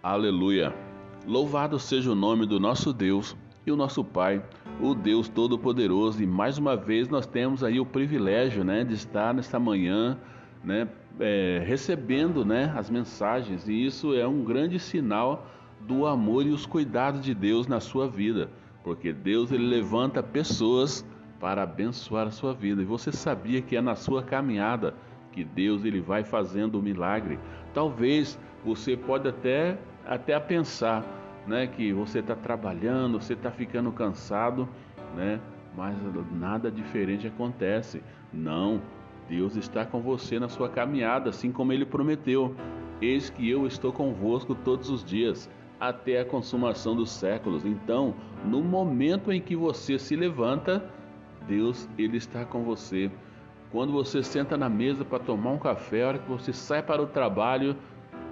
Aleluia! Louvado seja o nome do nosso Deus e o nosso Pai, o Deus Todo-Poderoso. E mais uma vez nós temos aí o privilégio, né, de estar nesta manhã, né, é, recebendo, né, as mensagens. E isso é um grande sinal do amor e os cuidados de Deus na sua vida, porque Deus ele levanta pessoas para abençoar a sua vida. E você sabia que é na sua caminhada que Deus ele vai fazendo o milagre. Talvez você pode até até pensar, né, que você está trabalhando, você está ficando cansado, né, mas nada diferente acontece. Não, Deus está com você na sua caminhada, assim como Ele prometeu. Eis que eu estou convosco todos os dias, até a consumação dos séculos. Então, no momento em que você se levanta, Deus ele está com você. Quando você senta na mesa para tomar um café, a hora que você sai para o trabalho,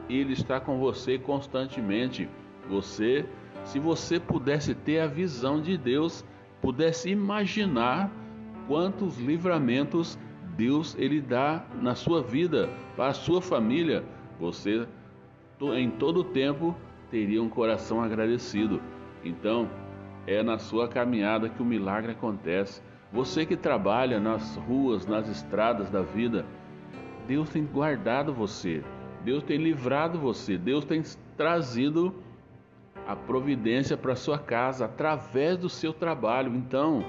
ele está com você constantemente. Você, se você pudesse ter a visão de Deus, pudesse imaginar quantos livramentos Deus ele dá na sua vida, para a sua família, você em todo o tempo teria um coração agradecido. Então, é na sua caminhada que o milagre acontece. Você que trabalha nas ruas, nas estradas da vida, Deus tem guardado você, Deus tem livrado você, Deus tem trazido a providência para sua casa através do seu trabalho. Então,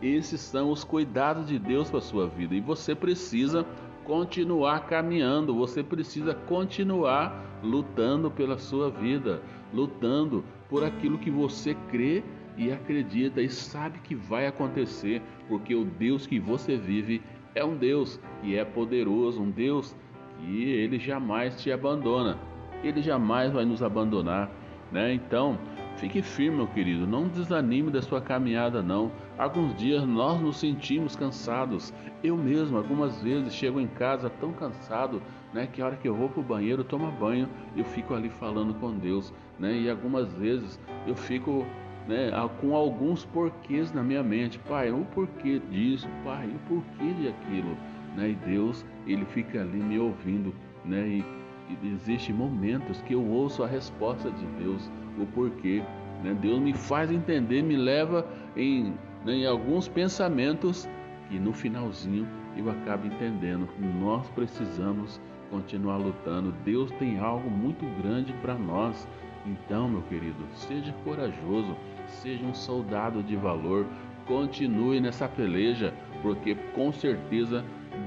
esses são os cuidados de Deus para sua vida e você precisa continuar caminhando, você precisa continuar lutando pela sua vida, lutando por aquilo que você crê e acredita e sabe que vai acontecer, porque o Deus que você vive é um Deus que é poderoso, um Deus que ele jamais te abandona. Ele jamais vai nos abandonar, né? Então, fique firme, meu querido, não desanime da sua caminhada não. Alguns dias nós nos sentimos cansados. Eu mesmo algumas vezes chego em casa tão cansado, né, que a hora que eu vou para o banheiro tomar banho, eu fico ali falando com Deus, né? E algumas vezes eu fico né, com alguns porquês na minha mente. Pai, o porquê disso, pai, o porquê de aquilo. Né? E Deus, ele fica ali me ouvindo. Né? E, e existem momentos que eu ouço a resposta de Deus, o porquê. Né? Deus me faz entender, me leva em, né, em alguns pensamentos que no finalzinho eu acabo entendendo. Nós precisamos continuar lutando. Deus tem algo muito grande para nós. Então, meu querido, seja corajoso, seja um soldado de valor, continue nessa peleja, porque com certeza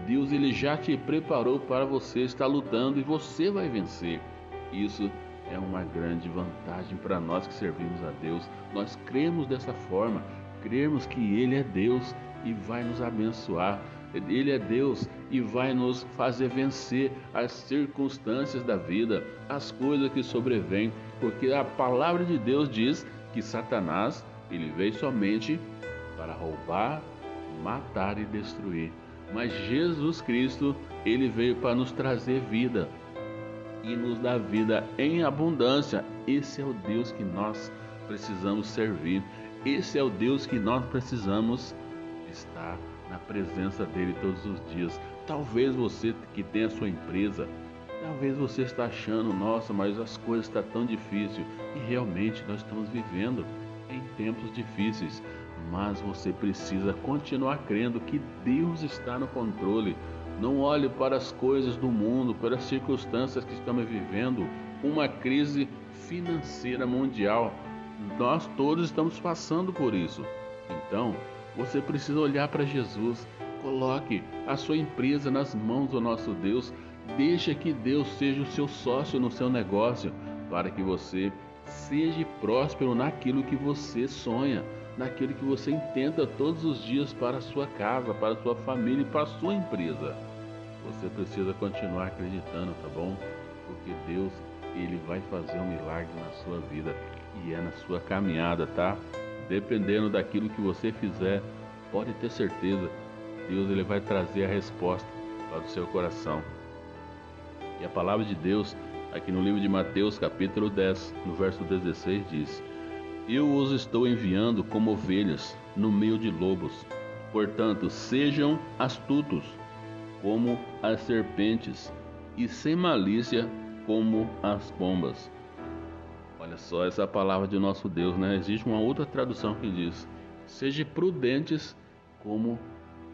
Deus ele já te preparou para você estar lutando e você vai vencer. Isso é uma grande vantagem para nós que servimos a Deus. Nós cremos dessa forma, cremos que Ele é Deus e vai nos abençoar. Ele é Deus e vai nos fazer vencer as circunstâncias da vida, as coisas que sobrevêm, porque a palavra de Deus diz que Satanás ele veio somente para roubar, matar e destruir. Mas Jesus Cristo, ele veio para nos trazer vida e nos dar vida em abundância. Esse é o Deus que nós precisamos servir. Esse é o Deus que nós precisamos estar na presença dele todos os dias. Talvez você que tem a sua empresa, talvez você está achando, nossa, mas as coisas estão tão difíceis. E realmente nós estamos vivendo em tempos difíceis. Mas você precisa continuar crendo que Deus está no controle. Não olhe para as coisas do mundo, para as circunstâncias que estamos vivendo, uma crise financeira mundial. Nós todos estamos passando por isso. Então, você precisa olhar para Jesus. Coloque a sua empresa nas mãos do nosso Deus. Deixa que Deus seja o seu sócio no seu negócio, para que você seja próspero naquilo que você sonha, naquilo que você intenta todos os dias para a sua casa, para a sua família e para a sua empresa. Você precisa continuar acreditando, tá bom? Porque Deus, ele vai fazer um milagre na sua vida e é na sua caminhada, tá? Dependendo daquilo que você fizer, pode ter certeza, Deus ele vai trazer a resposta para o seu coração. E a palavra de Deus, aqui no livro de Mateus, capítulo 10, no verso 16, diz: Eu os estou enviando como ovelhas no meio de lobos. Portanto, sejam astutos como as serpentes e sem malícia como as pombas. Olha só essa palavra de nosso Deus, né? Existe uma outra tradução que diz: "Seja prudentes como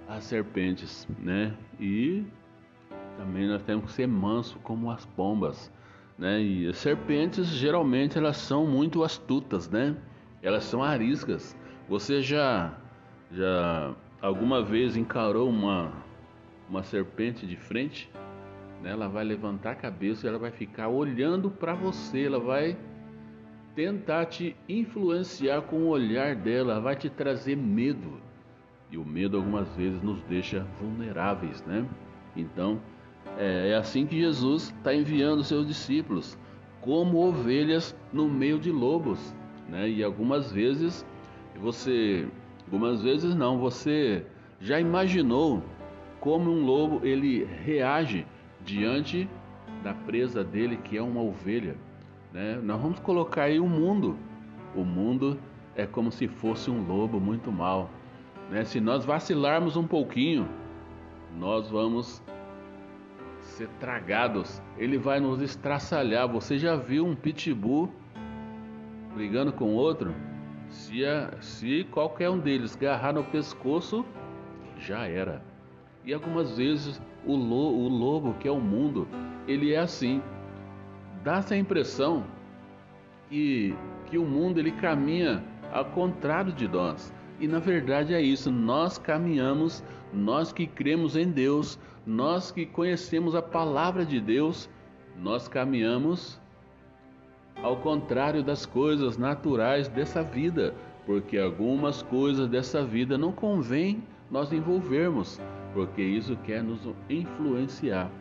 as serpentes", né? E também nós temos que ser manso como as pombas, né? E as serpentes geralmente elas são muito astutas, né? Elas são ariscas. Você já já alguma vez encarou uma uma serpente de frente? Né? Ela vai levantar a cabeça e ela vai ficar olhando para você, ela vai tentar te influenciar com o olhar dela, vai te trazer medo. E o medo algumas vezes nos deixa vulneráveis, né? Então, é, é assim que Jesus está enviando seus discípulos, como ovelhas no meio de lobos, né? E algumas vezes você, algumas vezes não, você já imaginou como um lobo ele reage diante da presa dele, que é uma ovelha? Né? Nós vamos colocar aí o mundo. O mundo é como se fosse um lobo muito mal. Né? Se nós vacilarmos um pouquinho, nós vamos ser tragados. Ele vai nos estraçalhar. Você já viu um pitbull brigando com outro? Se, a, se qualquer um deles agarrar no pescoço, já era. E algumas vezes o, lo, o lobo, que é o mundo, ele é assim dá-se a impressão que, que o mundo ele caminha ao contrário de nós. E na verdade é isso, nós caminhamos, nós que cremos em Deus, nós que conhecemos a palavra de Deus, nós caminhamos ao contrário das coisas naturais dessa vida, porque algumas coisas dessa vida não convém nós envolvermos, porque isso quer nos influenciar.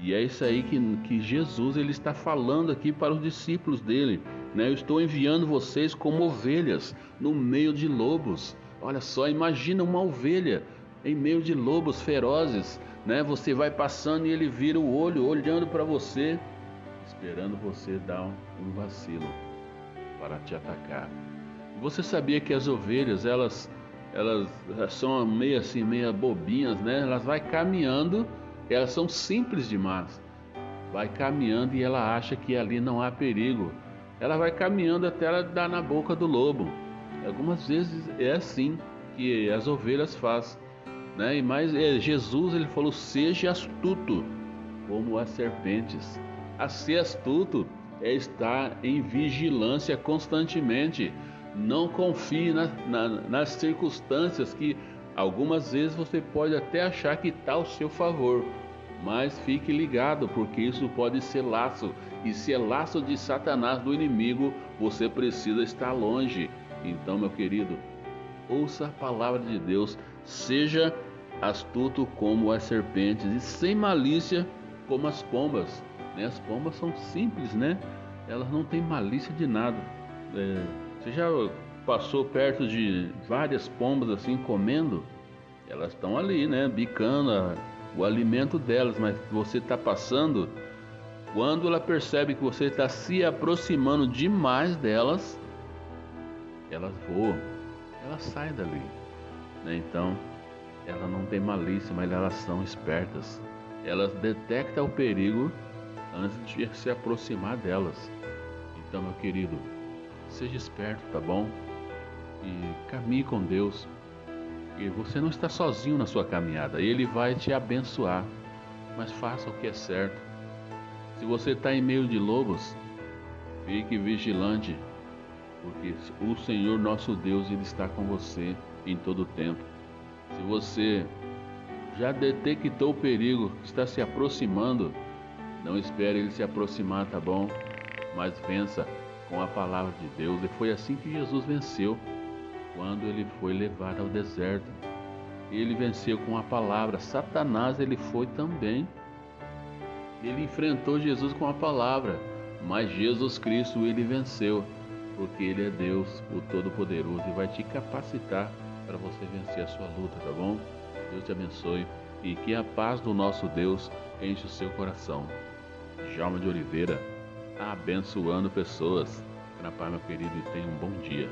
E é isso aí que, que Jesus ele está falando aqui para os discípulos dele. Né? Eu estou enviando vocês como ovelhas no meio de lobos. Olha só, imagina uma ovelha em meio de lobos ferozes. Né? Você vai passando e ele vira o olho, olhando para você, esperando você dar um vacilo para te atacar. Você sabia que as ovelhas, elas, elas são meio assim, meio bobinhas, né? Elas vai caminhando elas são simples demais. Vai caminhando e ela acha que ali não há perigo. Ela vai caminhando até ela dar na boca do lobo. Algumas vezes é assim que as ovelhas fazem. Né? E mais é, Jesus ele falou: seja astuto como as serpentes. A ser astuto é estar em vigilância constantemente. Não confie na, na, nas circunstâncias que Algumas vezes você pode até achar que está ao seu favor, mas fique ligado, porque isso pode ser laço, e se é laço de Satanás do inimigo, você precisa estar longe. Então, meu querido, ouça a palavra de Deus, seja astuto como as serpentes e sem malícia como as pombas. Né? As pombas são simples, né? Elas não têm malícia de nada. É, você já passou perto de várias pombas assim comendo, elas estão ali, né, bicando a, o alimento delas, mas você está passando, quando ela percebe que você está se aproximando demais delas, elas voam, elas saem dali. Né? Então, ela não tem malícia, mas elas são espertas. Elas detectam o perigo antes de se aproximar delas. Então, meu querido, seja esperto, tá bom? e caminhe com Deus. E você não está sozinho na sua caminhada, Ele vai te abençoar, mas faça o que é certo. Se você está em meio de lobos, fique vigilante, porque o Senhor nosso Deus ele está com você em todo o tempo. Se você já detectou o perigo, está se aproximando, não espere ele se aproximar, tá bom? Mas vença com a palavra de Deus. E foi assim que Jesus venceu quando ele foi levado ao deserto. Ele venceu com a palavra. Satanás ele foi também. Ele enfrentou Jesus com a palavra, mas Jesus Cristo ele venceu, porque ele é Deus, o Todo-Poderoso e vai te capacitar para você vencer a sua luta, tá bom? Deus te abençoe e que a paz do nosso Deus enche o seu coração. Jalma de Oliveira, abençoando pessoas. Na paz, meu querido, e tenha um bom dia.